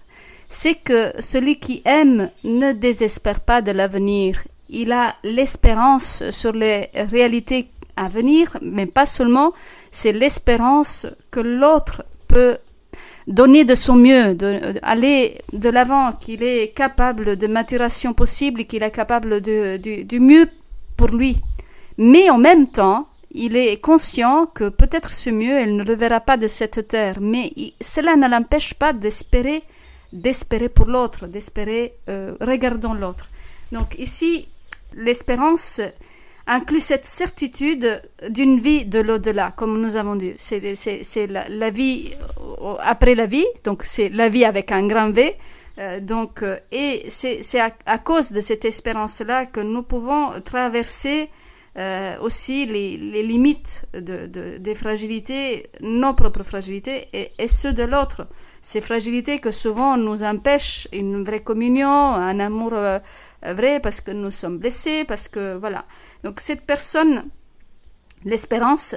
C'est que celui qui aime ne désespère pas de l'avenir. Il a l'espérance sur les réalités à venir, mais pas seulement, c'est l'espérance que l'autre peut donner de son mieux, de, aller de l'avant, qu'il est capable de maturation possible, qu'il est capable du mieux pour lui. Mais en même temps, il est conscient que peut-être ce mieux, elle ne le verra pas de cette terre, mais cela ne l'empêche pas d'espérer, d'espérer pour l'autre, d'espérer euh, regardant l'autre. Donc ici, l'espérance inclut cette certitude d'une vie de l'au-delà, comme nous avons dit. C'est la, vie euh, après la vie, donc c'est la vie avec un grand V. Euh, donc, et c'est à, à, cause de cette espérance-là que nous pouvons traverser euh, aussi les, limites de, de, des fragilités, nos propres fragilités et, ceux de l'autre. Ces fragilités que souvent nous empêchent une vraie communion, un amour euh, vrai parce que nous sommes blessés, parce que voilà. Donc cette personne, l'espérance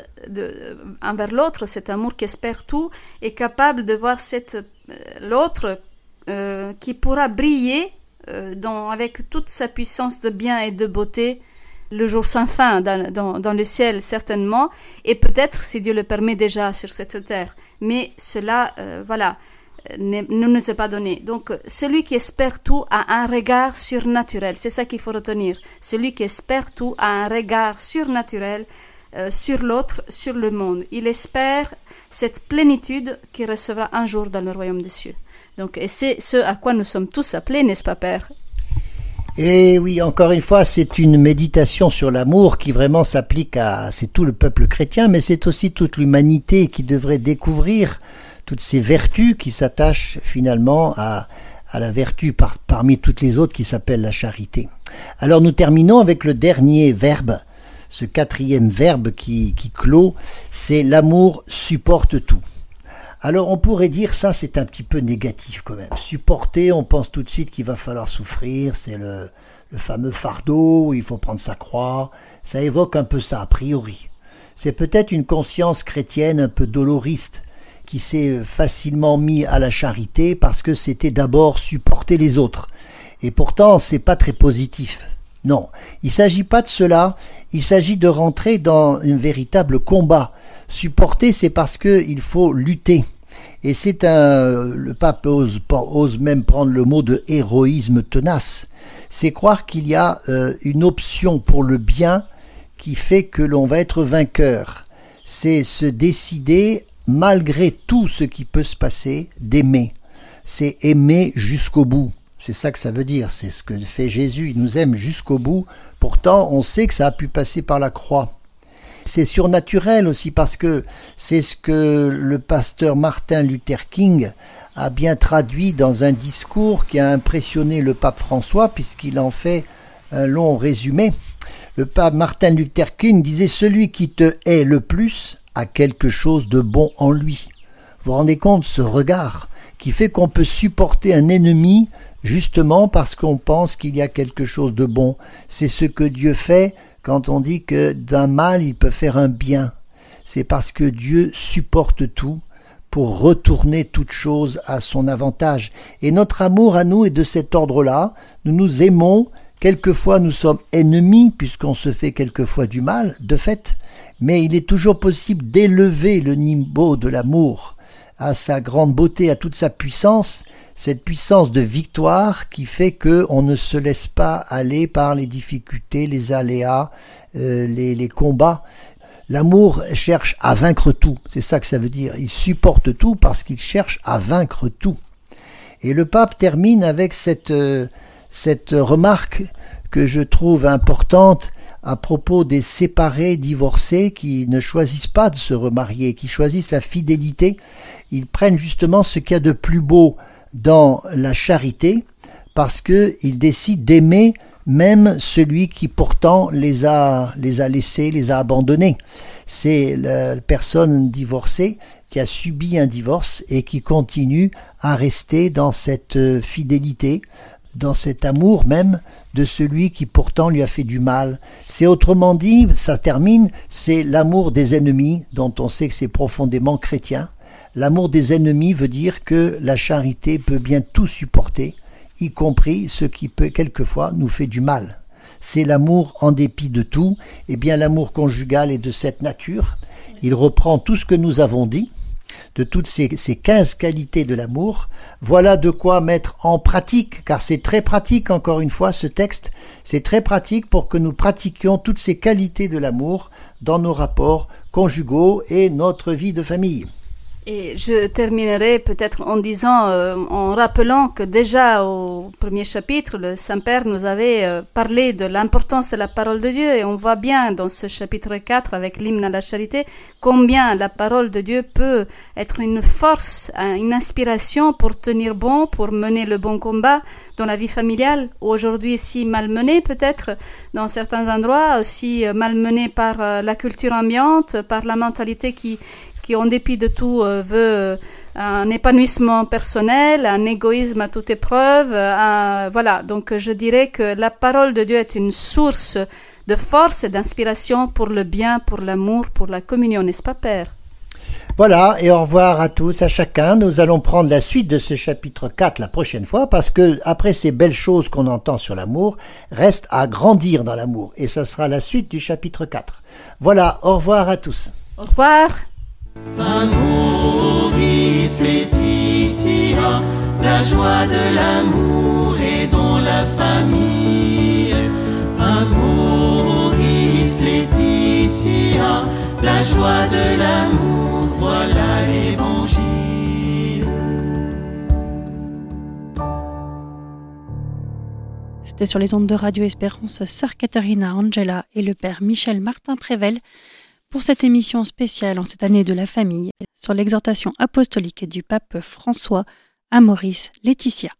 envers l'autre, cet amour qui espère tout, est capable de voir cette euh, l'autre qui pourra briller dans, avec toute sa puissance de bien et de beauté le jour sans fin dans, le ciel, certainement, et peut-être, si Dieu le permet déjà, sur cette terre. Mais cela, euh, voilà, ne nous est pas donné. Donc, celui qui espère tout a un regard surnaturel. C'est ça qu'il faut retenir. Celui qui espère tout a un regard surnaturel euh, sur l'autre, sur le monde. Il espère cette plénitude qu'il recevra un jour dans le royaume des cieux. Donc, et c'est ce à quoi nous sommes tous appelés, n'est-ce pas, Père? Et oui, encore une fois, c'est une méditation sur l'amour qui vraiment s'applique à c'est tout le peuple chrétien, mais c'est aussi toute l'humanité qui devrait découvrir toutes ces vertus qui s'attachent finalement à, la vertu par, parmi toutes les autres qui s'appelle la charité. Alors nous terminons avec le dernier verbe, ce quatrième verbe qui clôt, c'est l'amour supporte tout. Alors on pourrait dire ça c'est un petit peu négatif quand même. Supporter, on pense tout de suite qu'il va falloir souffrir, c'est le, fameux fardeau, il faut prendre sa croix, ça évoque un peu ça a priori. C'est peut-être une conscience chrétienne un peu doloriste qui s'est facilement mis à la charité parce que c'était d'abord supporter les autres. Et pourtant, c'est pas très positif. Non, il s'agit pas de cela, il s'agit de rentrer dans un véritable combat. Supporter, c'est parce qu'il faut lutter. Et c'est un, le pape ose, ose, même prendre le mot de héroïsme tenace. C'est croire qu'il y a euh, une option pour le bien qui fait que l'on va être vainqueur. C'est se décider, malgré tout ce qui peut se passer, d'aimer. C'est aimer jusqu'au bout. C'est ça que ça veut dire. C'est ce que fait Jésus. Il nous aime jusqu'au bout. Pourtant, on sait que ça a pu passer par la croix. C'est surnaturel aussi parce que c'est ce que le pasteur Martin Luther King a bien traduit dans un discours qui a impressionné le pape François puisqu'il en fait un long résumé. Le pape Martin Luther King disait Celui qui te hait le plus a quelque chose de bon en lui. Vous vous rendez compte ce regard qui fait qu'on peut supporter un ennemi justement parce qu'on pense qu'il y a quelque chose de bon. C'est ce que Dieu fait quand on dit que d'un mal il peut faire un bien, c'est parce que Dieu supporte tout pour retourner toute chose à son avantage. Et notre amour à nous est de cet ordre-là. Nous nous aimons, quelquefois nous sommes ennemis puisqu'on se fait quelquefois du mal, de fait, mais il est toujours possible d'élever le nimbo de l'amour à sa grande beauté, à toute sa puissance, cette puissance de victoire qui fait que on ne se laisse pas aller par les difficultés, les aléas, euh, les, les combats. L'amour cherche à vaincre tout, c'est ça que ça veut dire. Il supporte tout parce qu'il cherche à vaincre tout. Et le pape termine avec cette, euh, cette remarque que je trouve importante à propos des séparés, divorcés, qui ne choisissent pas de se remarier, qui choisissent la fidélité. Ils prennent justement ce qu'il y a de plus beau dans la charité, parce qu'ils décident d'aimer même celui qui pourtant les a, les a laissés, les a abandonnés. C'est la personne divorcée qui a subi un divorce et qui continue à rester dans cette fidélité, dans cet amour même de celui qui pourtant lui a fait du mal. C'est autrement dit, ça termine, c'est l'amour des ennemis dont on sait que c'est profondément chrétien. L'amour des ennemis veut dire que la charité peut bien tout supporter, y compris ce qui peut quelquefois nous fait du mal. C'est l'amour en dépit de tout, et eh bien l'amour conjugal est de cette nature. Il reprend tout ce que nous avons dit, de toutes ces, ces 15 qualités de l'amour, voilà de quoi mettre en pratique, car c'est très pratique, encore une fois, ce texte, c'est très pratique pour que nous pratiquions toutes ces qualités de l'amour dans nos rapports conjugaux et notre vie de famille. Et je terminerai peut-être en disant, euh, en rappelant que déjà au premier chapitre, le Saint-Père nous avait euh, parlé de l'importance de la parole de Dieu. Et on voit bien dans ce chapitre 4 avec l'hymne à la charité combien la parole de Dieu peut être une force, une inspiration pour tenir bon, pour mener le bon combat dans la vie familiale, aujourd'hui si malmenée peut-être dans certains endroits, aussi euh, malmenée par la culture ambiante, par la mentalité qui qui, en dépit de tout, euh, veut euh, un épanouissement personnel, un égoïsme à toute épreuve. Euh, voilà, donc je dirais que la parole de Dieu est une source de force et d'inspiration pour le bien, pour l'amour, pour la communion, n'est-ce pas, Père? Voilà, et au revoir à tous, à chacun. Nous allons prendre la suite de ce chapitre 4 la prochaine fois, parce que après ces belles choses qu'on entend sur l'amour, reste à grandir dans l'amour. Et ça sera la suite du chapitre 4. Voilà, au revoir à tous. Au revoir. Amoris Laetitia, la joie de l'amour et dans la famille. Amoris Laetitia, la joie de l'amour, voilà l'évangile. C'était sur les ondes de Radio Espérance, sœur Katharina Angela et le père Michel Martin Prével pour cette émission spéciale en cette année de la famille sur l'exhortation apostolique du pape François à Maurice Laetitia.